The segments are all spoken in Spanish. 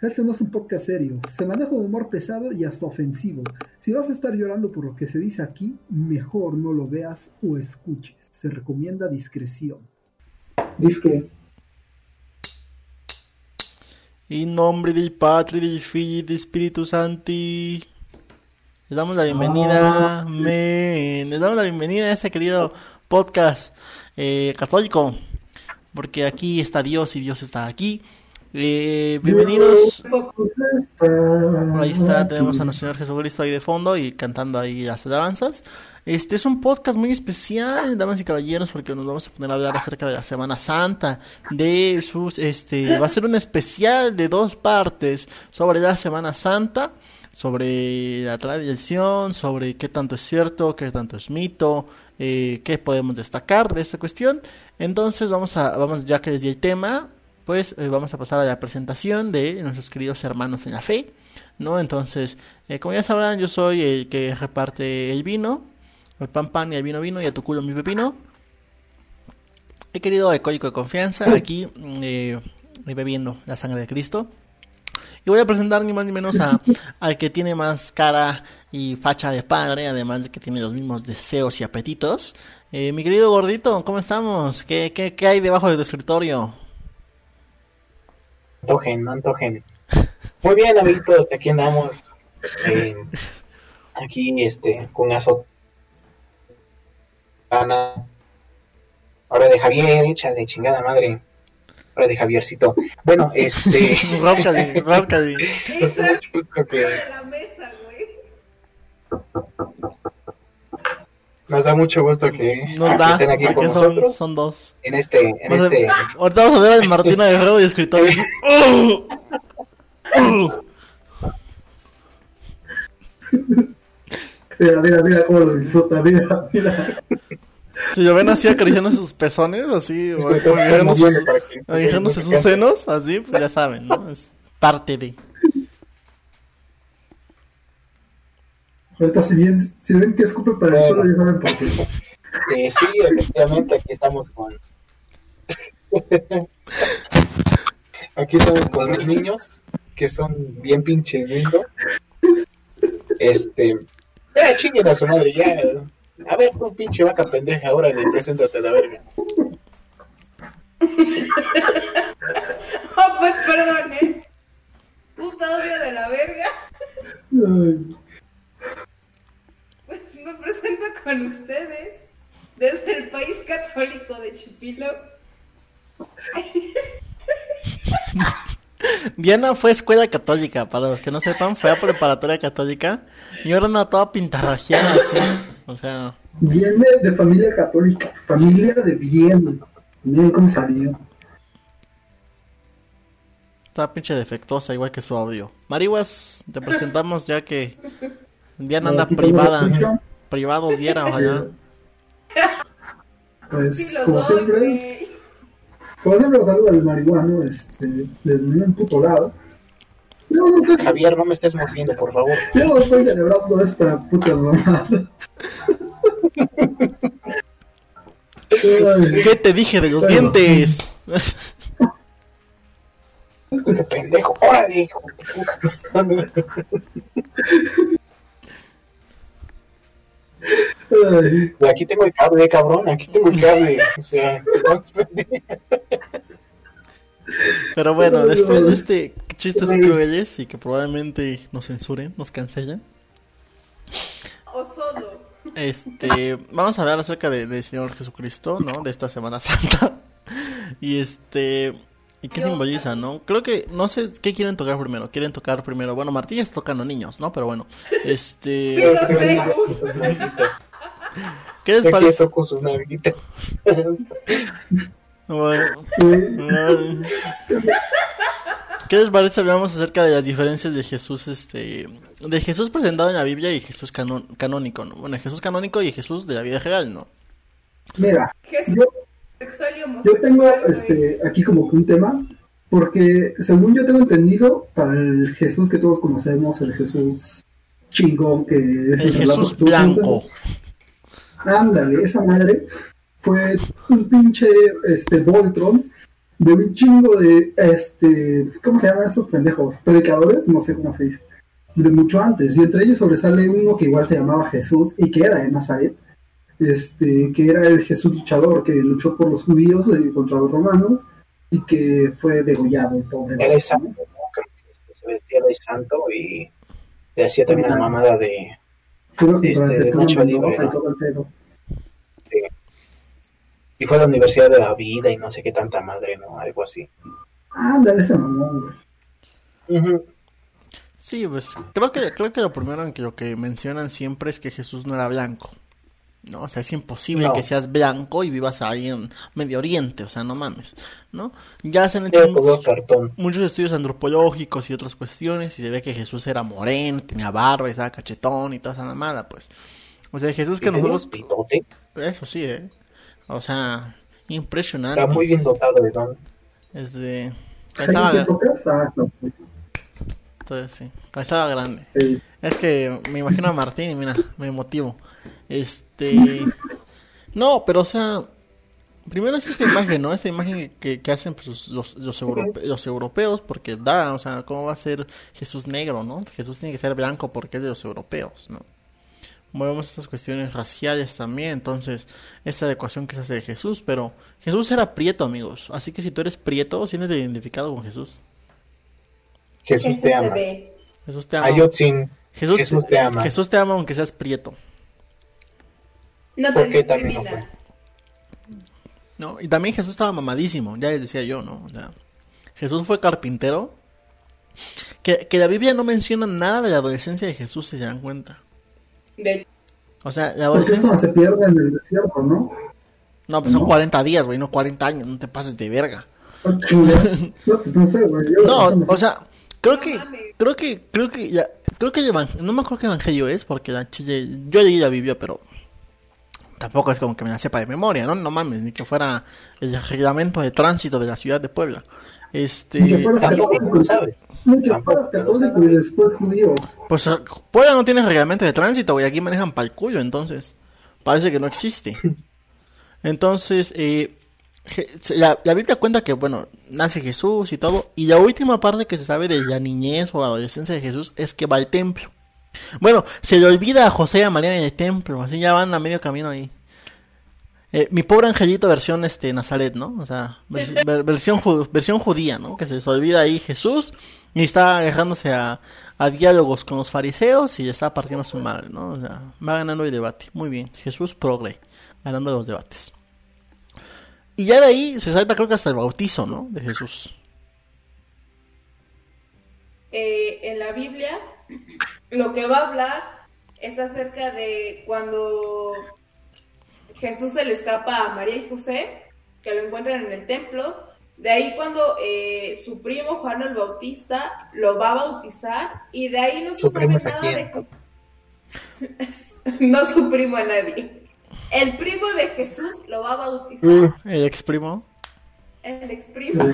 Este no es un podcast serio. Se maneja un humor pesado y hasta ofensivo. Si vas a estar llorando por lo que se dice aquí, mejor no lo veas o escuches. Se recomienda discreción. Disque. En nombre del Padre, del Figlio y del Espíritu Santo. Les damos la bienvenida, amén. Les damos la bienvenida a este querido podcast eh, católico. Porque aquí está Dios y Dios está aquí. Eh, bienvenidos. Ahí está, tenemos a nuestro Señor Jesucristo ahí de fondo y cantando ahí las alabanzas. Este es un podcast muy especial, damas y caballeros, porque nos vamos a poner a hablar acerca de la Semana Santa, de sus, este, va a ser un especial de dos partes sobre la Semana Santa, sobre la tradición, sobre qué tanto es cierto, qué tanto es mito, eh, qué podemos destacar de esta cuestión. Entonces vamos a, vamos ya que les di el tema, pues eh, vamos a pasar a la presentación de nuestros queridos hermanos en la fe, ¿no? Entonces, eh, como ya sabrán, yo soy el que reparte el vino, el pan pan y el vino vino y a tu culo mi pepino. He querido alcohólico de confianza, aquí eh, bebiendo la sangre de Cristo. Y voy a presentar ni más ni menos a, al que tiene más cara y facha de padre, además de que tiene los mismos deseos y apetitos. Eh, mi querido gordito, ¿cómo estamos? ¿Qué, qué, qué hay debajo de tu escritorio? Antojen, no antojen. Muy bien, amiguitos, aquí andamos. Eh, aquí, este, con azot. Ahora de Javier, hecha de chingada madre. Ahora de Javiercito. Bueno, este. Ráscale, ráscale. Esa la mesa, güey. Nos da mucho gusto que, Nos que da, estén aquí con porque son, nosotros. son dos. En este, en Vamos a- este. Ahorita vamos a ver a Martina Guerrero y. ¡Oh! Mira, mira, mira cómo lo disfruta. Mira, mira. Si lo ven así acariciando sus pezones, así, o Estoy acariciando sus, moviendo para que- acariciándose sus senos, así, pues ya saben, ¿no? Es parte de. Ahorita, si, bien, si ven que escupe para el suelo, ya saben por qué. Eh, sí, efectivamente, aquí estamos con. aquí estamos con los niños, que son bien pinches lindos. Este. Ya chinguen a su madre, ya. A ver, tú pinche vaca pendeja, ahora le preséntate a la verga. Oh, pues perdón, ¿eh? Puta odio de la verga. Ay, Presento con ustedes desde el país católico de Chipilo. Diana fue a escuela católica, para los que no sepan, fue a preparatoria católica y ahora anda toda pintarrajeada así. O sea, Viene de familia católica, familia de bien. Miren cómo salió. está pinche defectuosa, igual que su audio. Marihuas, te presentamos ya que Diana anda privada. La ficha. Privado diera, ojalá. Pues, Sí como doy, siempre, güey. como siempre, los saludo al marihuano, este, desde un puto lado. No, Javier, no me estés mordiendo, por favor. yo no estoy celebrando esta puta mamada. ¿Qué te dije de los Bueno. dientes? Qué pendejo, órale, hijo Aquí tengo el cable, cabrón, aquí tengo el cable. O sea, Pero bueno, después de este chistes crueles y que probablemente nos censuren, nos cancelen, Osodo. este, vamos a hablar acerca de- del Señor Jesucristo, ¿no? De esta Semana Santa. Y este, ¿y qué simboliza, no? Creo que, no sé, ¿qué quieren tocar primero? ¿Quieren tocar primero? Bueno, Martín está tocando niños, ¿no? Pero bueno, este. ¿qué les parece? toco su nalguita. Bueno, ¿Qué les parece hablamos acerca de las diferencias de Jesús, este, de Jesús presentado en la Biblia y Jesús canon- canónico, ¿no? Bueno, Jesús canónico y Jesús de la vida real, ¿no? Mira, Jesús yo, tengo este, aquí como que un tema, porque según yo tengo entendido, para el Jesús que todos conocemos, el Jesús chingón, que es El Jesús blanco. Ándale, esa madre fue un pinche este, Voltron de un chingo de, este, ¿cómo se llaman estos pendejos? Predicadores, no sé cómo se dice, de mucho antes. Y entre ellos sobresale uno que igual se llamaba Jesús y que era de Nazaret, este, que era el Jesús luchador que luchó por los judíos y contra los romanos y que fue degollado, el pobre. Era el santo, ¿no? Creo que se vestía de santo y le hacía también la mamada de... Este, de Nacho Libre, y fue a la Universidad de la Vida y no sé qué tanta madre, ¿no? Algo así. Ándale, ese mamón, güey. Sí, pues creo que, creo que lo primero en que lo que mencionan siempre es que Jesús no era blanco. ¿No? O sea, es imposible No. que seas blanco y vivas ahí en Medio Oriente, o sea, no mames, ¿no? Ya se han hecho muchos, estudios antropológicos y otras cuestiones y se ve que Jesús era moreno, tenía barba, estaba cachetón y toda esa mamada, pues. O sea, Jesús que Y nosotros... Eso sí, ¿eh? O sea, impresionante. Era muy bien dotado de don. Es de... ¿Hay Estaba? Ah, no, entonces, sí, estaba grande. sí. Es que me imagino a Martín y mira, me motivo. Este. No, pero o sea. Primero es esta imagen, ¿no? Esta imagen que, que hacen pues, los, los, europe- los europeos, porque da, o sea, ¿cómo va a ser Jesús negro, ¿no? Jesús tiene que ser blanco porque es de los europeos, ¿no? Movemos estas cuestiones raciales también, entonces, esta adecuación que se hace de Jesús, pero Jesús era prieto, amigos, así que si tú eres prieto, sientes identificado con Jesús. Jesús te ama. Jesús te ama. Ayotzin, Jesús, Jesús te ama. Jesús te ama aunque seas prieto. No ¿Por te qué también no discrimina. ¿no? Y también Jesús estaba mamadísimo, ya les decía yo, ¿no? O sea, Jesús fue carpintero. Que, que la Biblia no menciona nada de la adolescencia de Jesús, si se dan cuenta. De- O sea, la adolescencia... se pierde en el desierto, ¿no? No, pues son 40 días, güey, no 40 años, no te pases de verga. No, pues no sé, güey. No, o sea, creo No que... Creo que, creo que, ya, creo que el no me acuerdo qué evangelio es, porque la chile, yo leí la Biblia, pero tampoco es como que me la sepa de memoria, ¿no? No mames, ni que fuera el reglamento de tránsito de la ciudad de Puebla. Este... Ni que fueras católico, sabes. ni que fueras católico y después judío. Pues eh, Puebla no tiene reglamento de tránsito, güey. Aquí manejan pa'l culo, entonces. Parece que no existe. Entonces, eh, la, la Biblia cuenta que, bueno, nace Jesús y todo. Y la última parte que se sabe de la niñez o adolescencia de Jesús es que va al templo. Bueno, se le olvida a José y a María en el templo. Así ya van a medio camino ahí. Eh, mi pobre angelito versión este Nazaret, ¿no? O sea, vers- ver- versión, ju- versión judía, ¿no? Que se les olvida ahí Jesús y está dejándose a, a diálogos con los fariseos y está partiendo su madre, ¿no? O sea, va ganando el debate. Muy bien, Jesús progre, ganando los debates. Y ya de ahí se salta creo que hasta el bautizo, ¿no? De Jesús. eh, en la Biblia, lo que va a hablar es acerca de cuando Jesús se le escapa a María y José, que lo encuentran en el templo. De ahí cuando eh, su primo Juan el Bautista lo va a bautizar y de ahí no se ¿Su sabe nada quién? de no su primo a nadie. El primo de Jesús lo va a bautizar. El ex primo. El ex primo.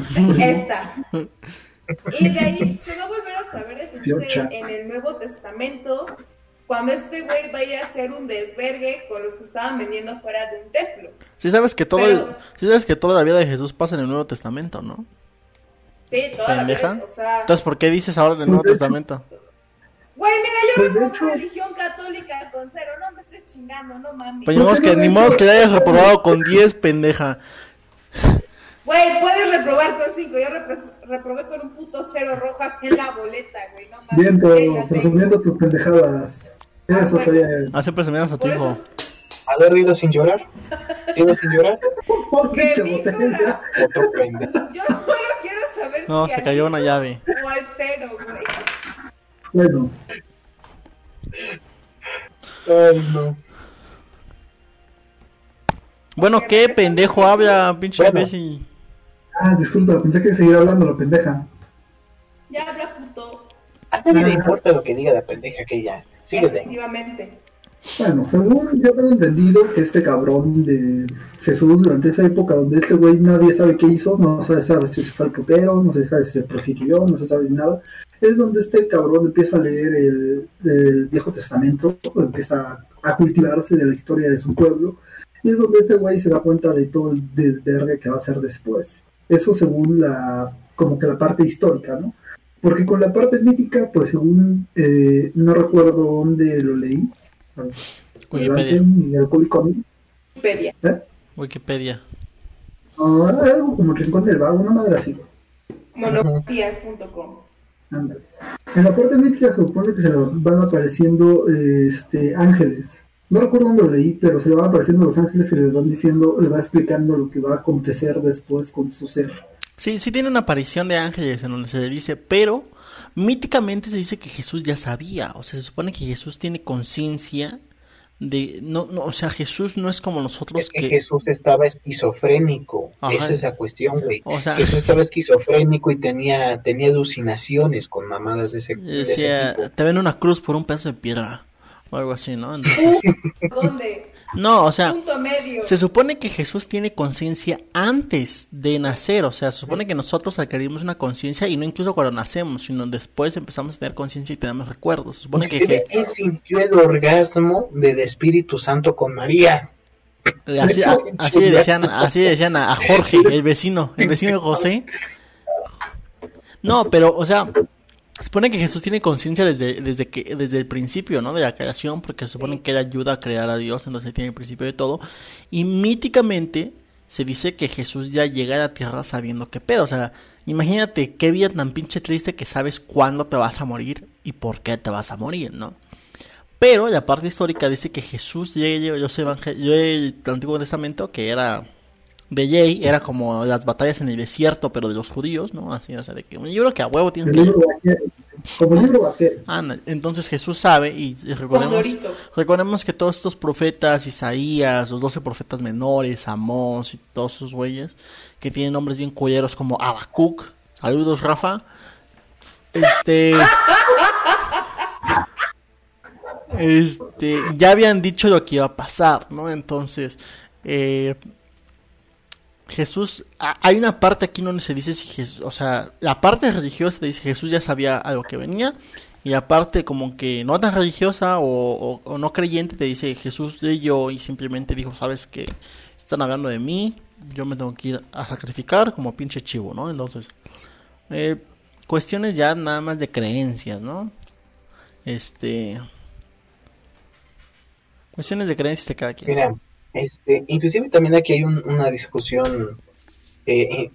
Esta. Y de ahí se va a volver a saber de Jesús Piocha. en el Nuevo Testamento cuando este güey vaya a hacer un desvergue con los que estaban vendiendo afuera de un templo. Sí sabes que todo, Pero- sí sabes que toda la vida de Jesús pasa en el Nuevo Testamento, ¿no? Sí, toda Pendeja. la vida. O sea, Entonces, ¿por qué dices ahora del Nuevo Testamento? güey, mira, yo Pues, hecho- religión católica con cero. No me estés chingando, no mames. Pues ni modo que, ni modo que le hayas reprobado con 10, pendeja. Güey, puedes reprobar con cinco. Yo repro- reprobé con un puto cero rojas en la boleta, güey. No mames. Bien, pero Véngate. presumiendo tus pendejadas. Ah, Eso bueno. sería. Hace presumidas a tu hijo. eso ¿Haber rido sin llorar? ¿Rido sin llorar? ¿Por Que qué, mi chavo? hija- Otro pendejo. Yo solo quiero saber No, si se al cayó una llave. O al cero, güey. Bueno, Ay, no. Bueno, ¿qué pendejo habla, pinche Bueno. Ah, disculpa, pensé que seguir hablando la pendeja. Ya habla puto. A nadie le importa lo que diga la pendeja que ella. Síguele. Efectivamente. Bueno, según yo tengo entendido que este cabrón de Jesús durante esa época donde este güey nadie sabe qué hizo, no se sabe si se fue al putero, no se sabe si se prostituyó, no se sabe nada, es donde este cabrón empieza a leer el, el Viejo Testamento, empieza a cultivarse de la historia de su pueblo, y es donde este güey se da cuenta de todo el desvergue que va a hacer después. Eso según la, como que la parte histórica, ¿no? Porque con la parte mítica, pues según, eh, no recuerdo dónde lo leí. Wikipedia. Wikipedia. ¿Eh? Wikipedia. Algo como el Rincón del Vago, una madre así. Monografías.com. En la parte mítica se supone que se le van apareciendo este, ángeles. No recuerdo dónde lo leí, pero se le van apareciendo los ángeles que le van diciendo, le va explicando lo que va a acontecer después con su ser. Sí, sí tiene una aparición de ángeles en donde se le dice, pero míticamente se dice que Jesús ya sabía, o sea, se supone que Jesús tiene conciencia de no no o sea Jesús no es como nosotros es que, Jesús estaba esquizofrénico Ajá. esa es la cuestión güey o sea, Jesús estaba esquizofrénico y tenía tenía alucinaciones con mamadas de ese, de decía ese tipo. te ven una cruz por un pedazo de piedra o algo así no Entonces, ¿Dónde? no o sea Punto medio. se supone que Jesús tiene conciencia antes de nacer o sea se supone que nosotros adquirimos una conciencia y no incluso cuando nacemos sino después empezamos a tener conciencia y tenemos recuerdos se supone que él sintió el orgasmo del Espíritu Santo con María Así, a- así decían, así decían a, a Jorge, el vecino, el vecino de José. No, pero, o sea, se supone que Jesús tiene conciencia desde, desde que, desde el principio, ¿no? De la creación, porque se supone que él ayuda a crear a Dios, entonces tiene el principio de todo. Y míticamente se dice que Jesús ya llega a la tierra sabiendo qué pedo. O sea, imagínate qué vida tan pinche triste que sabes cuándo te vas a morir y por qué te vas a morir, ¿no? Pero la parte histórica dice que Jesús, yo, yo, yo soy evangel- yo el Antiguo Testamento, que era de Jay, era como las batallas en el desierto, pero de los judíos, ¿no? Así, o sea, de que un libro que a huevo tienes El que... como el libro vaquero. Anda, entonces Jesús sabe y recordemos, recordemos que todos estos profetas, Isaías, los doce profetas menores, Amós y todos esos güeyes, que tienen nombres bien culleros como Abacuc, saludos Rafa, este... Este, ya habían dicho lo que iba a pasar, ¿no? Entonces, eh, Jesús, hay una parte aquí donde se dice si Jesús, o sea, la parte religiosa dice Jesús ya sabía a lo que venía, y la parte como que no tan religiosa o, no creyente te dice Jesús leyó y simplemente dijo, sabes que están hablando de mí, yo me tengo que ir a sacrificar como pinche chivo, ¿no? Entonces, eh, cuestiones ya nada más de creencias, ¿no? Este... Cuestiones de creencias de cada quien. Este, inclusive también aquí hay un- una discusión eh,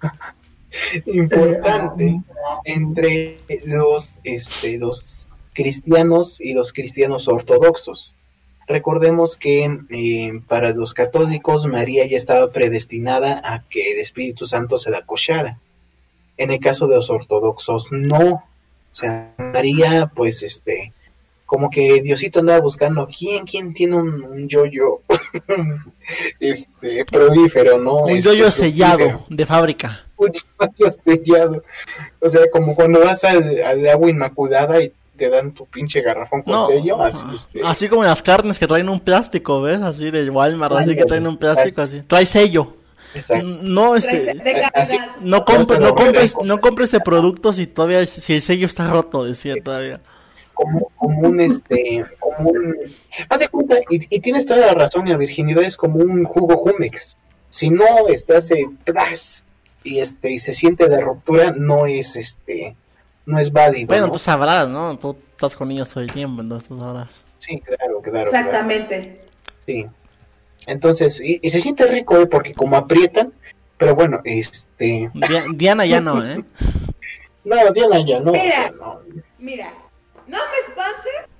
importante entre los, este, los cristianos y los cristianos ortodoxos. Recordemos que eh, para los católicos María ya estaba predestinada a que el Espíritu Santo se la acochara. En el caso de los ortodoxos no. O sea, María, pues, este, como que Diosito andaba buscando quién, quién tiene un, un yoyo este prolífero, ¿no? Un Este, yoyo sellado de fábrica. Un yoyo sellado. O sea, como cuando vas al, al agua inmaculada y te dan tu pinche garrafón con No, sello, así este. así como las carnes que traen un plástico, ¿ves? Así de Walmart, así que traen un plástico así. Trae sello. exacto. No, este, De así- calidad. no compres, no compres, no compres de producto si todavía, si el sello está roto, decía todavía. Como, como un este, como un haz de cuenta, y, y tienes toda la razón, la virginidad es como un jugo Jumex. Si no estás tras y este y se siente la ruptura, no es este no es válido. Bueno, ¿no? tú sabrás, ¿no? Tú estás con niños todo el tiempo, entonces tú sabrás. Sí, claro, claro. claro. Exactamente. Sí. Entonces, y, y se siente rico, ¿eh? porque como aprietan, pero bueno, este. Dia- Diana ya no, ¿eh? No, Diana ya no. Mira. no. Mira, no me espantes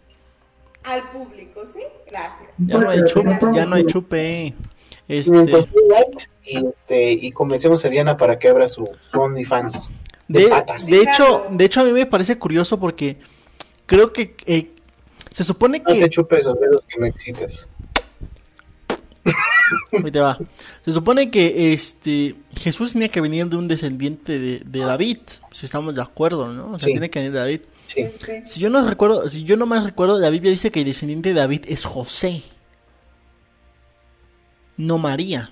al público, ¿sí? Gracias. Ya no hay chupe, ya no hay chupe. Este, 500 mil likes y, este, y convencemos a Diana para que abra su, su OnlyFans. De, de, de hecho, de hecho a mí me parece curioso porque creo que eh, se supone No te que chupes esos dedos que me excitas. Ahí te va. Se supone que este Jesús tenía que venir de un descendiente de, de David, si estamos de acuerdo, ¿no? O sea, Sí. tiene que venir de David. Sí. Si yo no recuerdo, si yo no más recuerdo, la Biblia dice que el descendiente de David es José, no María.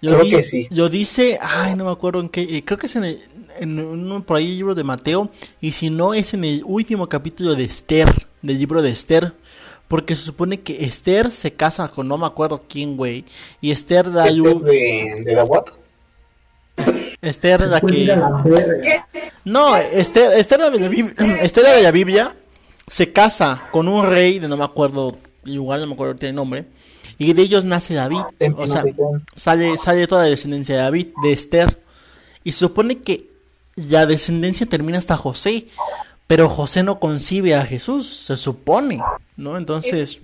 Lo, Creo di- que sí. lo dice, ay, no me acuerdo en qué, eh, creo que es en, el, en uno por ahí el libro de Mateo, y si no es en el último capítulo de Esther, del libro de Esther, porque se supone que Esther se casa con no me acuerdo quién, güey, y Esther da Este luz, de, de la UAP. Esther la que... la. ¿Qué? No, Esther, Esther, Esther de la Biblia se casa con un rey, de no me acuerdo, igual no me acuerdo el nombre, y de ellos nace David. O sea, sale, sale toda la descendencia de David, de Esther. Y se supone que la descendencia termina hasta José, pero José no concibe a Jesús, se supone, ¿no? Entonces,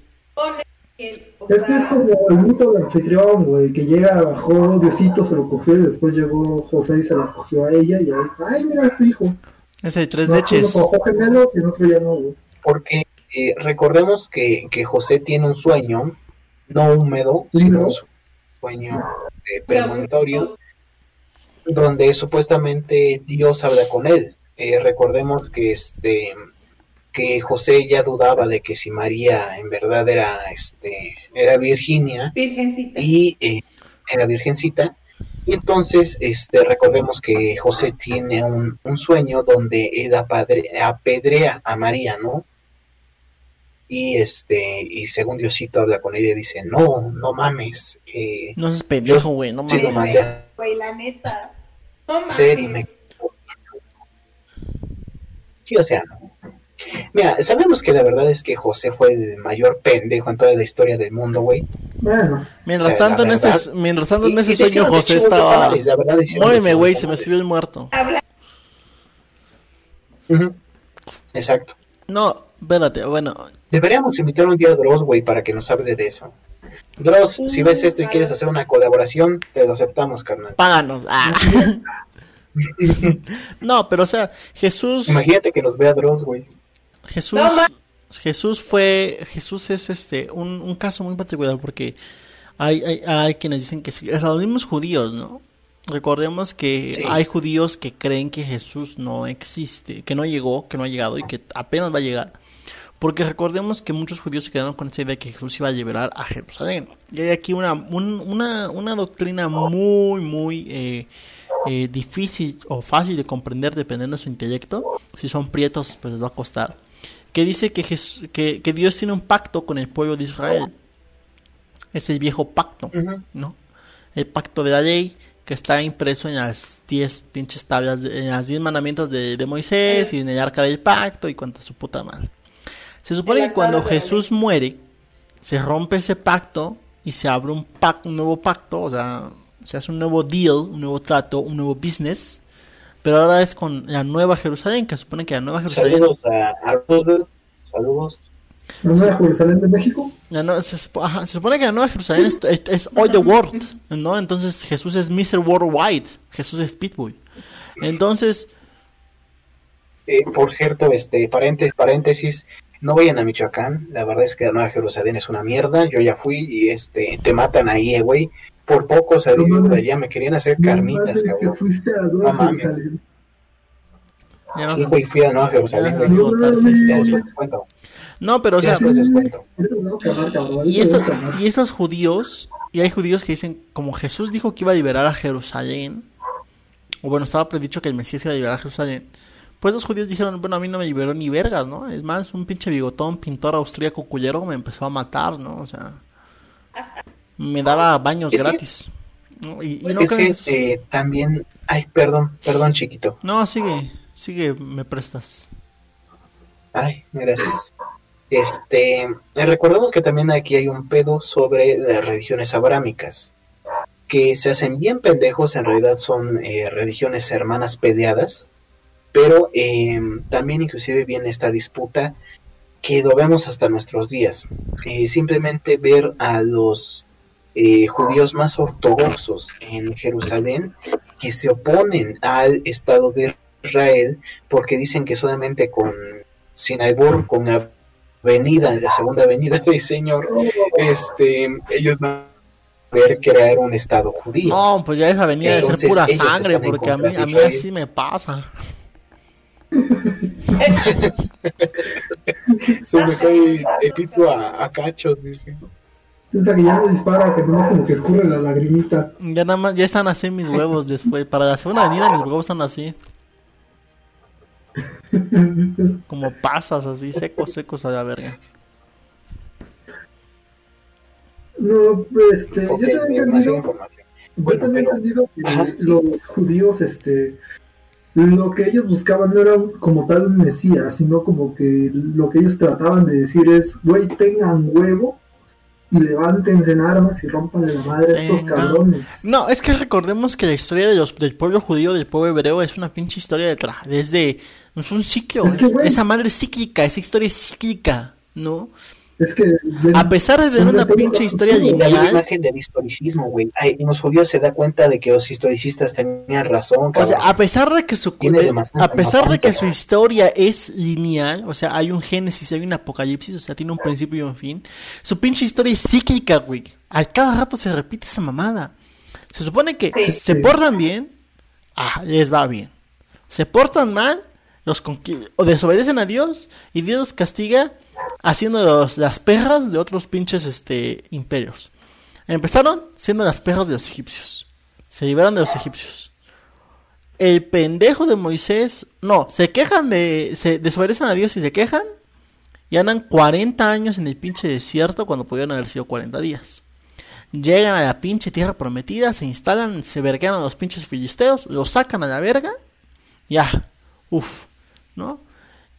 o Es que es como el mito del anfitrión, güey, que llega, bajó Diosito, se lo cogió y después llegó José y se la cogió a ella y ahí, ay, mira, es tu hijo. es el tres leches. uno cogió gemelo y el otro ya no, güey. Porque eh, recordemos que, que José tiene un sueño, no húmedo, Sí, sino ¿no? un sueño eh, premonitorio, donde supuestamente Dios habla con él. Eh, recordemos que este que José ya dudaba de que si María en verdad era este era Virginia Virgencita. y eh, era virgencita y entonces este recordemos que José tiene un, un sueño donde él apadre- apedrea a María no y este y según Diosito habla con ella y dice no no mames eh, No seas pendejo, güey, no mames. mandé a Güey, la neta. No mames. me sí o sea mira sabemos que la verdad es que José fue el mayor pendejo en toda la historia del mundo güey Bueno, Mientras O sea, tanto, en este, mientras tanto, en Y- ese y sueño José estaba... Muéveme, güey, se me subió el muerto. Habla. Exacto. No, espérate, bueno, Deberíamos invitar un día a Dross, güey, para que nos hable de eso. Dross, si ves esto y quieres hacer una colaboración, te lo aceptamos, carnal. páganos. Ah. no, pero o sea, Jesús... Imagínate que nos vea Dross, güey. Jesús, No, Jesús fue, Jesús es este un, un caso muy particular porque hay, hay, hay quienes dicen que sí, es los mismos judíos, ¿no? Recordemos que Sí. hay judíos que creen que Jesús no existe, que no llegó, que no ha llegado y que apenas va a llegar. Porque recordemos que muchos judíos se quedaron con esta idea de que Jesús iba a liberar a Jerusalén. Y hay aquí una, un- una, una doctrina muy, muy eh, eh, difícil o fácil de comprender dependiendo de su intelecto. Si son prietos, pues les va a costar. Que dice que, Jes- que, que Dios tiene un pacto con el pueblo de Israel. Es el viejo pacto. ¿no? El pacto de la ley que está impreso en las 10 pinches tablas, de- en las 10 mandamientos de, de Moisés y en el arca del pacto y cuanta su puta madre. Se supone que cuando Jesús muere, se rompe ese pacto y se abre un, pac- un nuevo pacto, o sea, se hace un nuevo deal, un nuevo trato, un nuevo business, pero ahora es con la nueva Jerusalén, que se supone que la nueva Jerusalén, Saludos a, a Roosevelt. Saludos. ¿no era Jerusalén de México? la nue- se, supo- ajá, se supone que la nueva Jerusalén es, es, es all the world, ¿no? Entonces Jesús es Mr. Worldwide, Jesús es Pitbull. Entonces, Eh, por cierto, este paréntesis, paréntesis, no vayan a Michoacán. La verdad es que la Nueva Jerusalén es una mierda. Yo ya fui y este te matan ahí, eh, güey. Por poco salí No de allá, me querían hacer No carnitas, cabrón. fuiste a Nueva No mames. Sí, güey, fui a Nueva Jerusalén, después te cuento. No, pero o sea, Y estos, y estos judíos, y hay judíos que dicen, como Jesús dijo que iba a liberar a Jerusalén, o bueno, estaba predicho que el Mesías iba a liberar a Jerusalén, pues los judíos dijeron, bueno, a mí no me liberó ni vergas, ¿no? Es más, un pinche bigotón, pintor austríaco cuyero me empezó a matar, ¿no? O sea, me daba baños Es que- gratis. ¿no? Y, y no es creen que en Jesús. eh, también, ay, perdón, perdón, chiquito. No, sigue, sigue, me prestas. Ay, gracias. Este, eh, recordemos que también aquí hay un pedo sobre las religiones abrámicas, que se hacen bien pendejos, en realidad son eh, religiones hermanas peleadas, pero eh, también inclusive viene esta disputa que lo vemos hasta nuestros días. Eh, simplemente ver a los eh, judíos más ortodoxos en Jerusalén que se oponen al Estado de Israel porque dicen que solamente con Sinaibor, con la avenida, la segunda avenida del Señor, este, ellos van a poder crear un Estado judío. No, pues ya esa venía de ser pura sangre, porque a mí, a mí así me pasa. Se me cae el pito a, a cachos, dice. Piensa que ya no dispara, que nomás como que escurre la lagrimita. Ya nada más, ya están así mis huevos después. Para la segunda avenida mis huevos están así. Como pasas así, secos, secos a la verga. No, este, Ok, yo más entendido. Yo Bueno, tenía pero- entendido que Ajá, sí. los judíos, este, lo que ellos buscaban no era un- como tal un mesías, sino como que lo que ellos trataban de decir es, güey, tengan huevo y levántense en armas y rompanle la madre a estos cabrones. No, es que recordemos que la historia de los, del pueblo judío, del pueblo hebreo, es una pinche historia de desde es un ciclo, Es que, es- esa madre es cíclica, esa historia es cíclica, ¿no? Es que... A pesar de tener una pinche historia Y la lineal, imagen del historicismo, güey. Ay, En los judíos se da cuenta de que los historicistas tenían razón, O sea, a pesar de que su de- a pesar de que su historia es lineal, o sea, hay un génesis, hay un apocalipsis, o sea, tiene un principio y un fin. Su pinche historia es cíclica, güey. A cada rato se repite esa mamada. Se supone que Sí. se Sí. portan bien, ah, les va bien. Se portan mal, los o desobedecen a Dios y Dios los castiga haciendo las perras de otros pinches este imperios. Empezaron siendo las perras de los egipcios. Se liberan de los egipcios. El pendejo de Moisés, no, se quejan de, se desobedecen a Dios y se quejan y andan 40 años en el pinche desierto cuando pudieron haber sido 40 días. Llegan a la pinche tierra prometida, se instalan, se verguean a los pinches filisteos, los sacan a la verga, ya, uff, ¿no?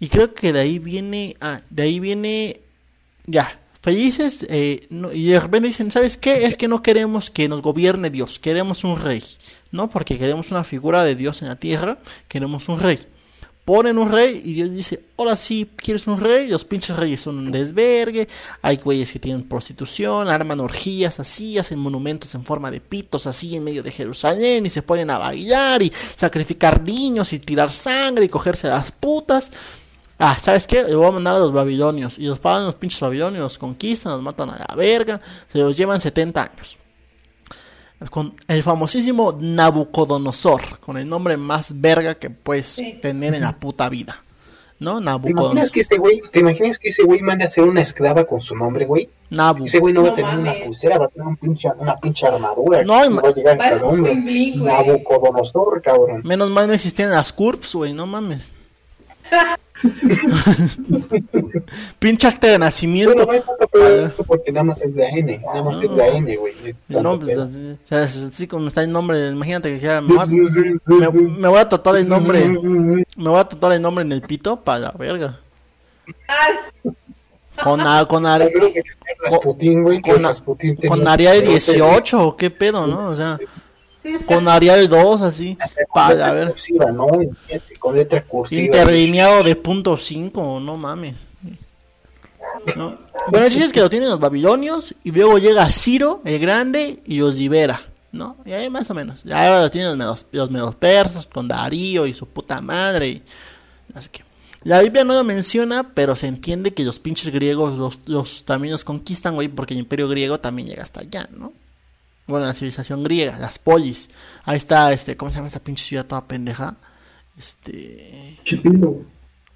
Y creo que de ahí viene, ah, de ahí viene, ya, felices, eh, no- y de repente dicen, ¿sabes qué? Es que no queremos que nos gobierne Dios, queremos un rey, ¿no? Porque queremos una figura de Dios en la tierra, queremos un rey. Ponen un rey y Dios dice, ahora sí, ¿quieres un rey? Los pinches reyes son un desvergue, hay güeyes que tienen prostitución, arman orgías así, hacen monumentos en forma de pitos así en medio de Jerusalén y se ponen a bailar y sacrificar niños y tirar sangre y cogerse a las putas. Ah, ¿sabes qué? Le voy a mandar a los babilonios. Y los pagan los pinches babilonios, los conquistan, los matan a la verga, se los llevan 70 años. Con el famosísimo Nabucodonosor, con el nombre más verga que puedes Sí. tener en la puta vida. ¿No? ¿Te imaginas Nabucodonosor. que ese güey, te imaginas que ese güey manda a hacer una esclava con su nombre, güey? Nabu. Ese güey no, va No a tener una pulsera, va a tener un pinche, una pinche armadura. No, que ima- va a llegar hasta nombre. Nabucodonosor, cabrón. Menos mal no existían las curps, güey, no mames. Pinche acta de Bueno, nacimiento. no tanto pedo esto porque nada más es de N, nada más es de N, güey. No, pues, Tanto así, o sea, así como está el nombre, imagínate que dijera, me a, me, me voy a tatuar el nombre, me voy a tatuar el nombre en el pito para la verga. Ah, Con, a- con, que con- tenía- con Arial 18, o qué pedo, ¿no? O sea, con Arial 2, así, para letra ver, ¿no? Con letra cursiva. interlineado de punto 5, no mames. ¿No? Bueno, el chiste es que lo tienen los babilonios y luego llega Ciro el Grande y los libera, ¿no? Y ahí más o menos. Y ahora lo tienen los medos, los medos persas con Darío y su puta madre y no sé qué. La Biblia no lo menciona, pero se entiende que los pinches griegos los, los también los conquistan, güey, porque el imperio griego también llega hasta allá, ¿no? Bueno, la civilización griega, las polis. Ahí está, este, ¿cómo se llama esta pinche ciudad toda pendeja? Este... Chipilo.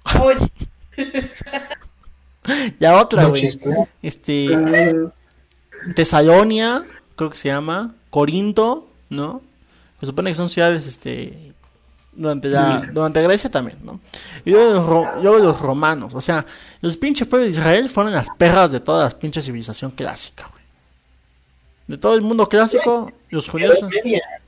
Ya otra, güey. Este, Ah, Tesalonia, creo que se llama, Corinto, ¿no? Se supone que son ciudades, este, durante la, durante Grecia también, ¿no? Y luego los, ro- luego los romanos, o sea, los pinches pueblos de Israel fueron las perras de toda la pinche civilización clásica, güey. De todo el mundo clásico, los judíos,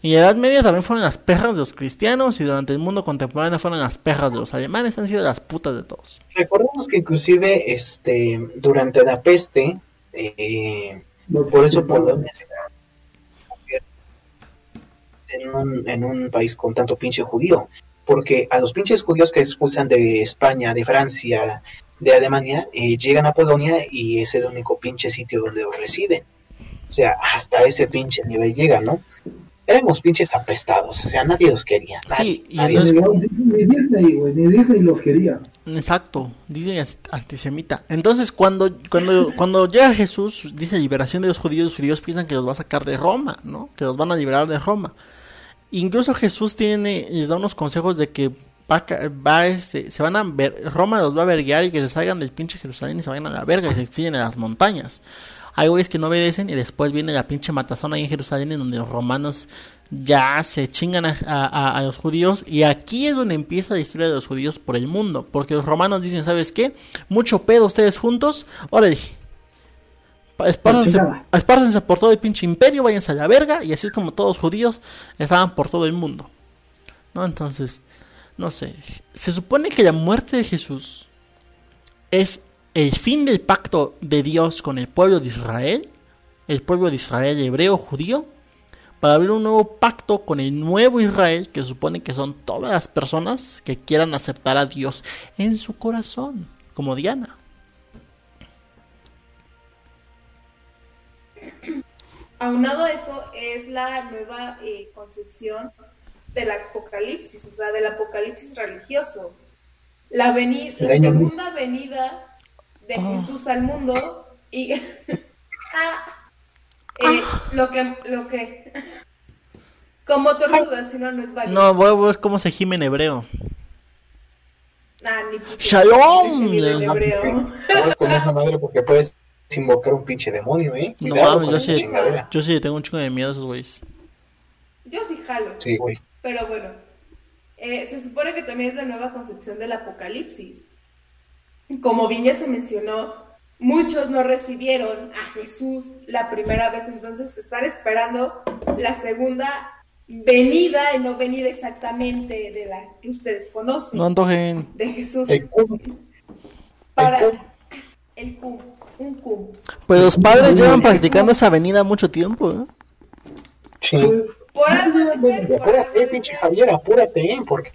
y la Edad Media también fueron las perras de los cristianos, y durante el mundo contemporáneo fueron las perras de los alemanes, han sido las putas de todos. Recordemos que inclusive este durante la peste, eh, por eso. Polonia se en un, en un país con tanto pinche judío. Porque a los pinches judíos que expulsan de España, de Francia, de Alemania, eh, llegan a Polonia y es el único pinche sitio donde los residen. O sea, hasta ese pinche nivel llega, ¿no? Éramos pinches apestados, o sea, nadie los quería. Nadie, Sí, y nadie entonces- Ni, ni Disney, güey, ni Disney los quería. Exacto, dice as- antisemita. Entonces, cuando, cuando, cuando llega Jesús, dice liberación de los judíos, los judíos piensan que los va a sacar de Roma, ¿no? Que los van a liberar de Roma. Incluso Jesús tiene, les da unos consejos de que va, va este, se van a ver, Roma los va a verguear y que se salgan del pinche Jerusalén y se vayan a la verga y se exilien en las montañas. Hay güeyes que no obedecen y después viene la pinche matazón ahí en Jerusalén en donde los romanos ya se chingan a, a- a los judíos y aquí es donde empieza la historia de los judíos por el mundo, porque los romanos dicen, ¿sabes qué? Mucho pedo ustedes juntos, órale, Espárcense, espárcense por todo el pinche imperio, váyanse a la verga, y así es como todos los judíos estaban por todo el mundo. ¿No? Entonces, no sé. Se supone que la muerte de Jesús es el fin del pacto de Dios con el pueblo de Israel, el pueblo de Israel hebreo judío, para abrir un nuevo pacto con el nuevo Israel, que supone que son todas las personas que quieran aceptar a Dios en su corazón, como Diana. Aunado a eso es la nueva eh, concepción del apocalipsis, o sea, del apocalipsis religioso. La, veni- segunda venida de Oh. Jesús al mundo y Ah. Eh, lo que lo que como tortuga, si no no es válido. No, voy a ver cómo se gime en hebreo. Ah, ni Shalom. idea en hebreo. Con esa madre porque puedes invocar un pinche demonio, ¿eh? No Cuidado mames, con yo sí, chingadera. yo sí tengo un chingo de miedo a esos güeyes. Yo sí jalo. Sí, güey. Pero bueno, eh, se supone que también es la nueva concepción del apocalipsis. Como bien ya se mencionó, muchos no recibieron a Jesús la primera vez, entonces están esperando la segunda venida y no venida exactamente de la que ustedes conocen, No antojen. de Jesús. El cubo. para cum. el cum, un cum. Pues los padres llevan practicando esa avenida mucho tiempo, ¿eh? Sí. Pues, Por algo de ser, por algo Apúrate, de pinche. Javier, apúrate, ¿eh? Porque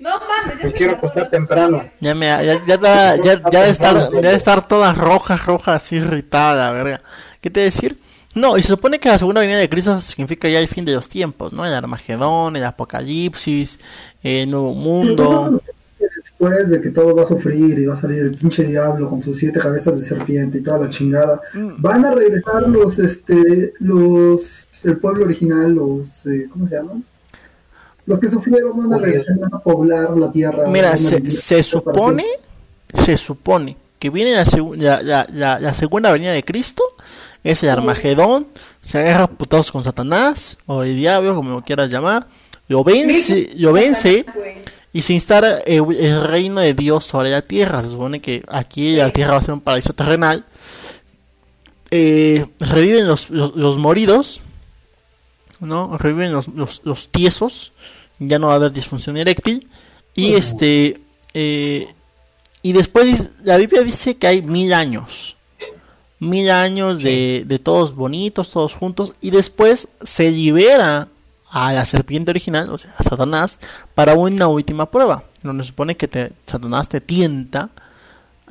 No mames, ya Me se quiero acostar temprano. Ya me ya, ya, ya, ya, ya de estar ya de estar toda roja, roja, así irritada, la verga. ¿Qué te decir? No, y se supone que la segunda venida de Cristo significa ya el fin de los tiempos, ¿no? El Armagedón, el Apocalipsis, el Nuevo Mundo. Después de que todo va a sufrir y va a salir el pinche diablo con sus siete cabezas de serpiente y toda la chingada, Mm. van a regresar los, este, los, el pueblo original, los, eh, ¿cómo se llaman? Los que sufrieron van a regresar, a poblar la tierra. Mira, se, supone, se supone que viene la, segu- la, la, la- la segunda venida de Cristo, es el Armagedón, se agarra putados con Satanás, o el diablo, como lo quieras llamar, lo vence, lo vence, y se instala el, el reino de Dios sobre la tierra. Se supone que aquí la tierra va a ser un paraíso terrenal. Eh, reviven los, los, los moridos, ¿no? Reviven los, los, los tiesos. Ya no va a haber disfunción eréctil. Y este. eh, y después la Biblia dice que hay mil años. Mil años de, de todos bonitos, todos juntos. Y después se libera a la serpiente original, o sea, a Satanás, para una última prueba. Donde se supone que te, Satanás te tienta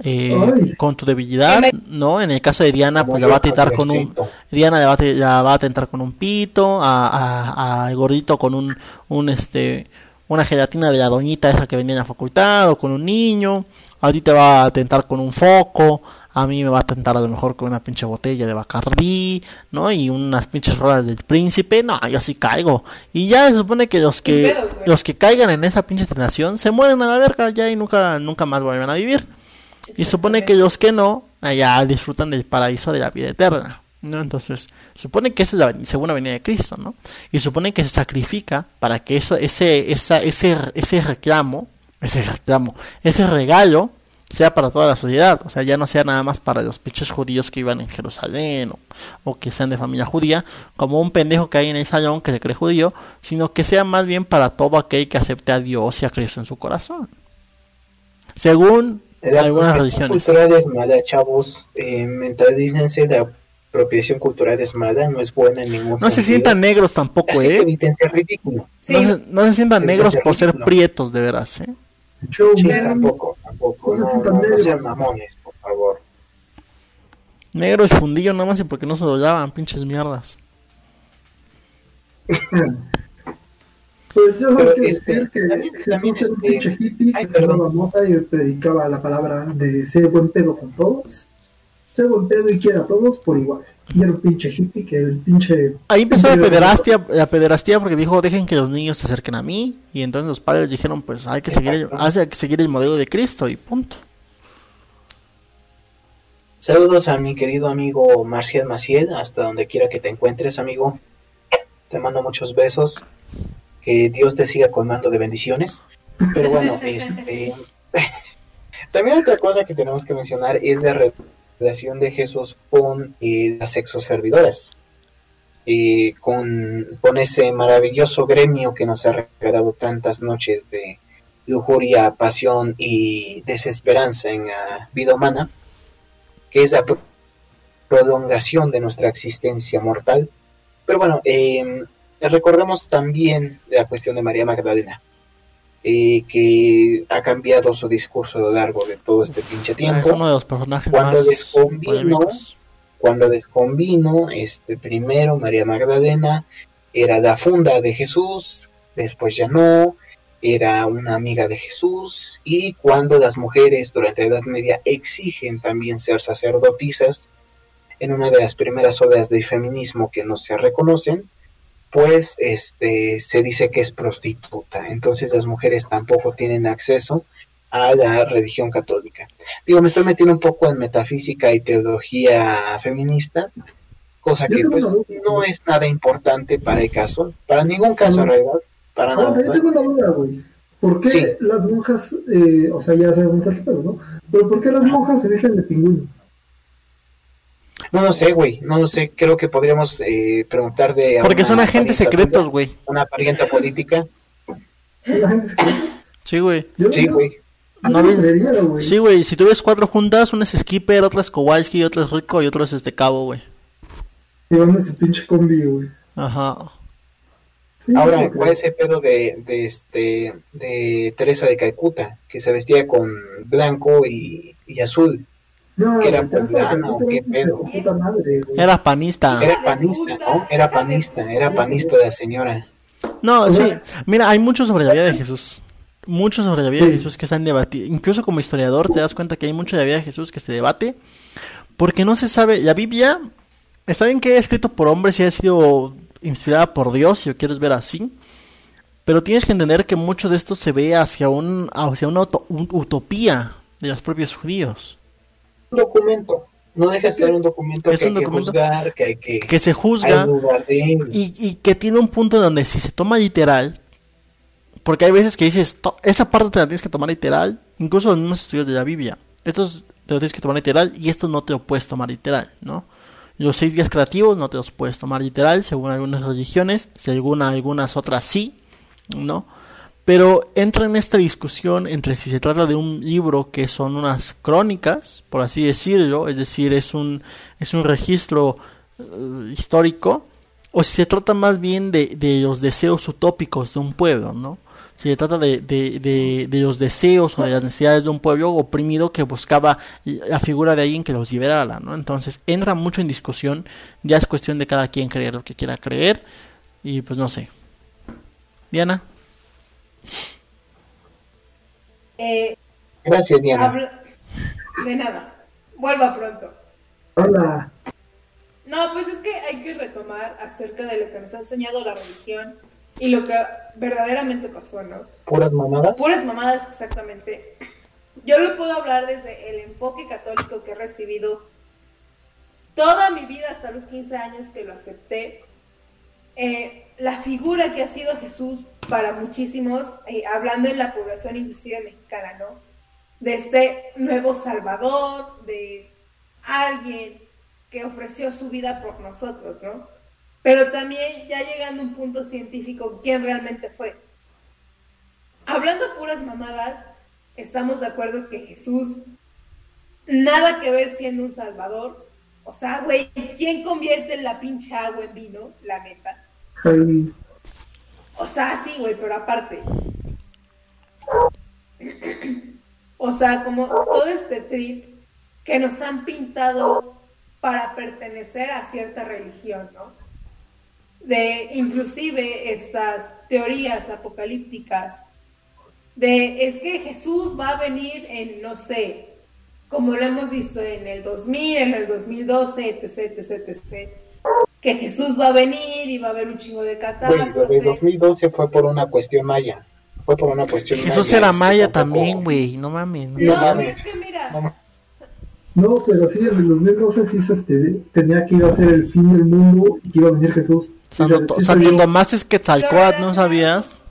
eh, con tu debilidad, ¿no? En el caso de Diana, pues la va a tentar con un, Javiercito. Diana la va, a te- la va a tentar con un pito, a, a- gordito con un, un este, una gelatina de la doñita esa que venía en la facultad, o con un niño, a ti te va a tentar con un foco, a mí me va a tentar a lo mejor con una pinche botella de Bacardí, ¿no? Y unas pinches ruedas del príncipe, no, yo sí caigo. Y ya se supone que los que, los que caigan en esa pinche tentación se mueren a la verga ya y nunca, nunca más vuelven a vivir. Y supone que los que no, allá disfrutan del paraíso de la vida eterna. ¿no? Entonces, supone que esa es la segunda venida de Cristo, ¿no? Y supone que se sacrifica para que eso, ese, esa, ese, ese reclamo, ese reclamo, ese regalo sea para toda la sociedad. O sea, ya no sea nada más para los pinches judíos que iban en Jerusalén o, o que sean de familia judía, como un pendejo que hay en el salón que se cree judío, sino que sea más bien para todo aquel que acepte a Dios y a Cristo en su corazón. Según La algunas apropiación religiones. cultural es mala, chavos. Eh, mentalícense, la apropiación cultural es mala, no es buena en ningún No se sentido. sientan negros tampoco, Así que ¿eh? eviten ser ridículo. Sí, No se, no se sientan negros por ser ridículo. prietos, de veras, ¿eh? Sí, tampoco, tampoco. No se No, sientan no, no negros. sean mamones, por favor. Negro y fundillo nada más y porque no se lo llaman, pinches mierdas. Pues yo solo Pero, quiero este, decir que también- Jesús también, era un este, pinche hippie ay, que perdón. fumaba mota y predicaba la palabra de ser buen pedo con todos. Ser buen pedo y quiera a todos por igual. Y era un pinche hippie que el pinche... Ahí empezó la pederastia, la pederastía porque dijo, dejen que los niños se acerquen a mí. Y entonces los padres dijeron, pues hay que seguir el, hay que seguir el modelo de Cristo y punto. Saludos a mi querido amigo Marcial Maciel, hasta donde quiera que te encuentres, amigo. Te mando muchos besos. Que Dios te siga colmando de bendiciones. Pero bueno, este. También otra cosa que tenemos que mencionar es de relación de Jesús con eh, las exoservidoras, eh, con, con ese maravilloso gremio que nos ha regalado tantas noches de lujuria, pasión y desesperanza en la vida humana, que es la prolongación de nuestra existencia mortal. Pero bueno, eh, recordemos también la cuestión de María Magdalena. Eh, que ha cambiado su discurso a lo largo de todo este pinche tiempo. Es uno de los personajes cuando más descombino, polémicos. cuando descombino, este primero María Magdalena era la funda de Jesús, después ya no, era una amiga de Jesús, y cuando las mujeres durante la Edad Media exigen también ser sacerdotisas, en una de las primeras olas del feminismo que no se reconocen, pues este se dice que es prostituta. Entonces las mujeres tampoco tienen acceso a la religión católica. Digo, me estoy metiendo un poco en metafísica y teología feminista, cosa que pues duda. no es nada importante para el caso, para ningún caso en realidad, para Ahora, nada. yo tengo una duda, güey. ¿Por qué Sí. las monjas, eh, o sea, ya sabemos el pedo, ¿no? Pero ¿por qué las monjas se visten de pingüino? No lo sé, güey, no lo sé, creo que podríamos eh, preguntar de... Porque una son agentes parienta secretos, güey. Una parienta política. Sí, güey. Sí, güey. No güey. Sí, güey. Si tú ves cuatro juntas, una es Skipper, otra es Kowalski, otra es Rico y otro es este Cabo, güey. Llevando ese pinche combi, güey. Ajá. Sí, Ahora, no ¿cuál es el pedo de, de, este, de Teresa de Calcuta? Que se vestía con blanco y, y azul. No, era panista. Era panista, ¿no? Era panista, era panista de la señora. No, sí. Mira, hay mucho sobre la vida de Jesús. Mucho sobre la vida de Jesús que están debatidos. Incluso como historiador te das cuenta que hay mucho de la vida de Jesús que se debate. Porque no se sabe. La Biblia está bien que haya escrito por hombres y haya sido inspirada por Dios, si lo quieres ver así. Pero tienes que entender que mucho de esto se ve hacia, un, hacia una uto- un- utopía de los propios judíos. Un documento. No deja de ser un documento Es que un hay documento que juzgar, que hay que, Que se juzga. Y, y que tiene un punto donde si se toma literal, porque hay veces que dices, "To- esa parte te la tienes que tomar literal, incluso en los mismos estudios de la Biblia, estos te lo tienes que tomar literal y esto no te lo puedes tomar literal, ¿no? Los seis días creativos no te los puedes tomar literal, según algunas religiones, según algunas otras sí, ¿no? Pero entra en esta discusión entre si se trata de un libro que son unas crónicas, por así decirlo, es decir, es un, es un registro eh, histórico, o si se trata más bien de, de los deseos utópicos de un pueblo, ¿no? Si se trata de, de, de, de los deseos o de las necesidades de un pueblo oprimido que buscaba la figura de alguien que los liberara, ¿no? Entonces entra mucho en discusión, ya es cuestión de cada quien creer lo que quiera creer, y pues no sé. Diana. Eh, Gracias, Diana. habla- De nada. Vuelva pronto. Hola. No, pues es que hay que retomar acerca de lo que nos ha enseñado la religión y lo que verdaderamente pasó, ¿no? Puras mamadas. Puras mamadas, exactamente. Yo lo puedo hablar desde el enfoque católico que he recibido toda mi vida hasta los 15 años que lo acepté. Eh, la figura que ha sido Jesús para muchísimos, eh, hablando en la población inclusive mexicana, ¿no? De este nuevo Salvador, de alguien que ofreció su vida por nosotros, ¿no? Pero también ya llegando a un punto científico, ¿quién realmente fue? Hablando puras mamadas, estamos de acuerdo que Jesús, nada que ver siendo un salvador. O sea, güey, ¿quién convierte la pinche agua en vino? La neta. O sea, sí, güey, pero aparte. O sea, como todo este trip que nos han pintado para pertenecer a cierta religión, ¿no? De inclusive estas teorías apocalípticas de es que Jesús va a venir en, no sé, como lo hemos visto en el 2000, en el 2012, etc, etc, etc. Que Jesús va a venir y va a haber un chingo de Güey, catástrofes. lo de 2012 fue por una cuestión maya. Fue por una cuestión Jesús maya, era maya tampoco- también, güey. No mames. no No, pero es que mira, No, No, pero sí, en el 2012 sí se este, tenía que ir a ser el fin del mundo y que iba a venir Jesús. Santo, se- To- sí Santo. Tomás es Quetzalcóatl, ¿no sabías?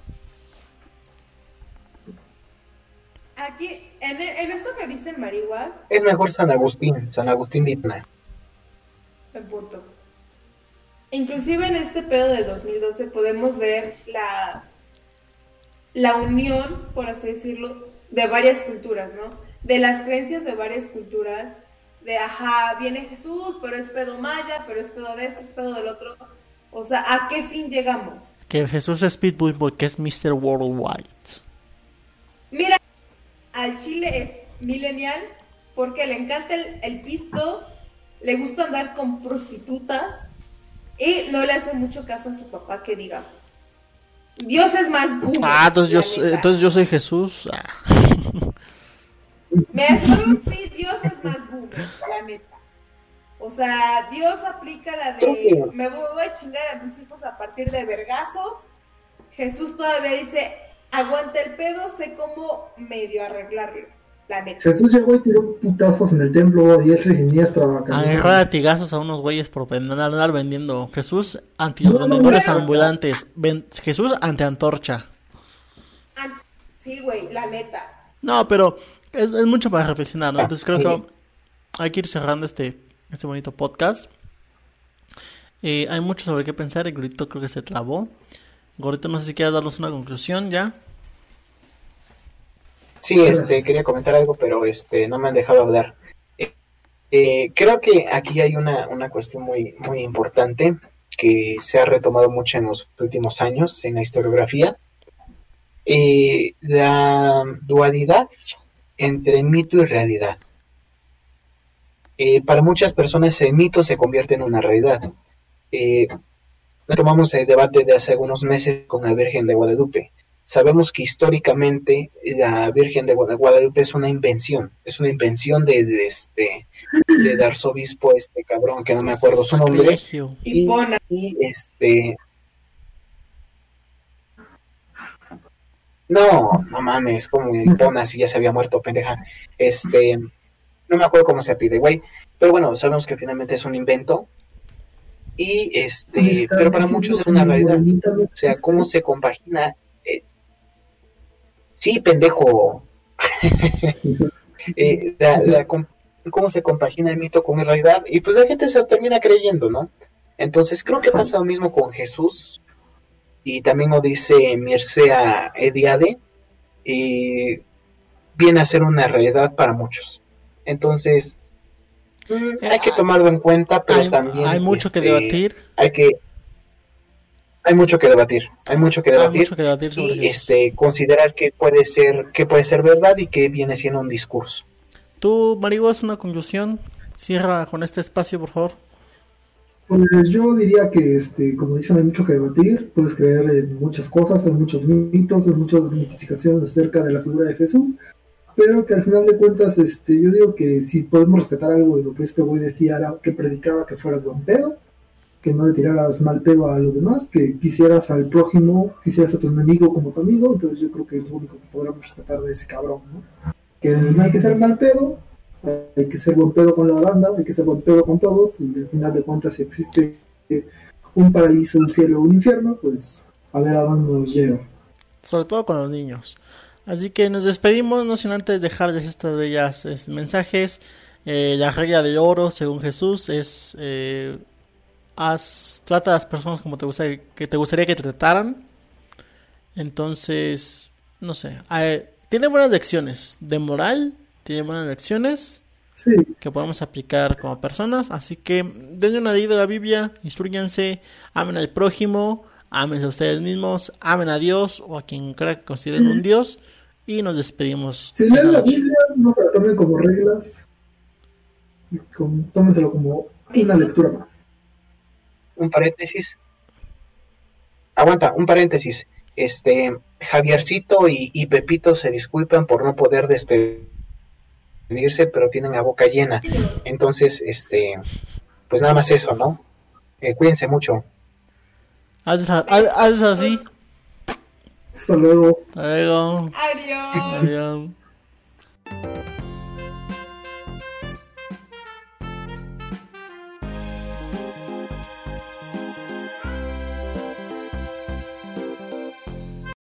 Aquí, en, en esto que dicen marihuas, Es mejor San Agustín, San Agustín de Hipna. en punto. Inclusive en este pedo del 2012 podemos ver la, la unión, por así decirlo, de varias culturas, ¿no? De las creencias de varias culturas, de, ajá, viene Jesús, pero es pedo maya, pero es pedo de esto, es pedo del otro. O sea, ¿a qué fin llegamos? Que Jesús es Pitbull porque es Mr. Worldwide. Mira, al chile es millennial porque le encanta el, el pisto, le gusta andar con prostitutas y no le hace mucho caso a su papá que digamos. Dios es más boomer, Ah, entonces yo, entonces yo soy Jesús. Ah. Me aseguro sí, Dios es más boomer, la neta. O sea, Dios aplica la de me voy voy a chingar a mis hijos a partir de vergazos. Jesús todavía dice, aguanta el pedo, sé cómo medio arreglarlo, la neta. Jesús llegó y tiró putazos en el templo a diestra y siniestra. caminando. Agarrar a tigazos a unos güeyes por andar, vendiendo. Jesús anti los No, no, vendedores no. ambulantes. Ven- Jesús ante antorcha. Sí, güey, la neta. No, pero es, es mucho para reflexionar, ¿no? Entonces creo Sí. que hay que ir cerrando este, este bonito podcast. Eh, hay mucho sobre qué pensar. El grito creo que se trabó. Gorito, no sé si quieres darnos una conclusión ya. Sí, este, quería comentar algo, pero este, no me han dejado hablar. Eh, eh, creo que aquí hay una, una cuestión muy, muy importante que se ha retomado mucho en los últimos años en la historiografía. Eh, la dualidad entre mito y realidad. Para muchas personas el mito se convierte en una realidad. Tomamos el debate de hace algunos meses con la Virgen de Guadalupe. Sabemos que históricamente la Virgen de Guada- Guadalupe es una invención, es una invención de, de este del arzobispo este cabrón que no me acuerdo su nombre. Y pona. y este no, no mames, como Hipona si ya se había muerto, pendeja. Este, no me acuerdo cómo se pide, güey. Pero bueno, sabemos que finalmente es un invento. Y este, pero para muchos es una realidad. O sea, cómo se compagina. Sí, pendejo. Eh, la- cómo se compagina el mito con la realidad. Y pues la gente se lo termina creyendo, ¿no? Entonces creo que pasa lo mismo con Jesús. Y también lo dice Mircea Ediade. Y viene a ser una realidad para muchos. Entonces, mm, hay que tomarlo en cuenta, pero Hay, también. hay mucho que este, debatir. Hay que. Hay mucho que debatir. Hay mucho que Hay debatir mucho que debatir sobre y Jesús. este considerar que puede ser que puede ser verdad y que viene siendo un discurso. Tú, Marigo, es una conclusión. Cierra con este espacio, por favor. Pues yo diría que, este, como dicen, hay mucho que debatir, puedes creer en muchas cosas, hay muchos mitos, hay muchas mitificaciones acerca de la figura de Jesús, pero que al final de cuentas, este, yo digo que si podemos respetar algo de lo que este güey decía, era que predicaba que fueras buen pedo, que no le tiraras mal pedo a los demás, que quisieras al prójimo, quisieras a tu enemigo como tu amigo, entonces yo creo que es lo único que podríamos respetar de ese cabrón, ¿no? Que no hay que ser mal pedo, hay que ser buen pedo con la banda, hay que ser buen pedo con todos, y al final de cuentas si existe un paraíso, un cielo, un infierno, pues a ver a dónde nos lleva. sobre todo con los niños. Así que nos despedimos, no sin antes dejarles estas bellas es, mensajes. Eh, la regla de oro, según Jesús, es eh, haz, trata a las personas como te gustaría que te gustaría que te trataran. Entonces, no sé, eh, tiene buenas lecciones de moral, tiene buenas lecciones Sí, que podemos aplicar como personas. Así que denle una leída a la Biblia, instruyanse, amen al prójimo, amen a ustedes mismos, amen a Dios o a quien crea que consideren un Dios. Y nos despedimos. si leen la. Biblia, no la tomen como reglas, tómenselo como una lectura más. Un paréntesis. Aguanta, un paréntesis. Este Javiercito y, y Pepito se disculpan por no poder despedirse, pero tienen la boca llena. Entonces, este, pues nada más eso, ¿no? Eh, cuídense mucho. Haz- así. Hasta luego. Hasta luego. Adiós. Adiós.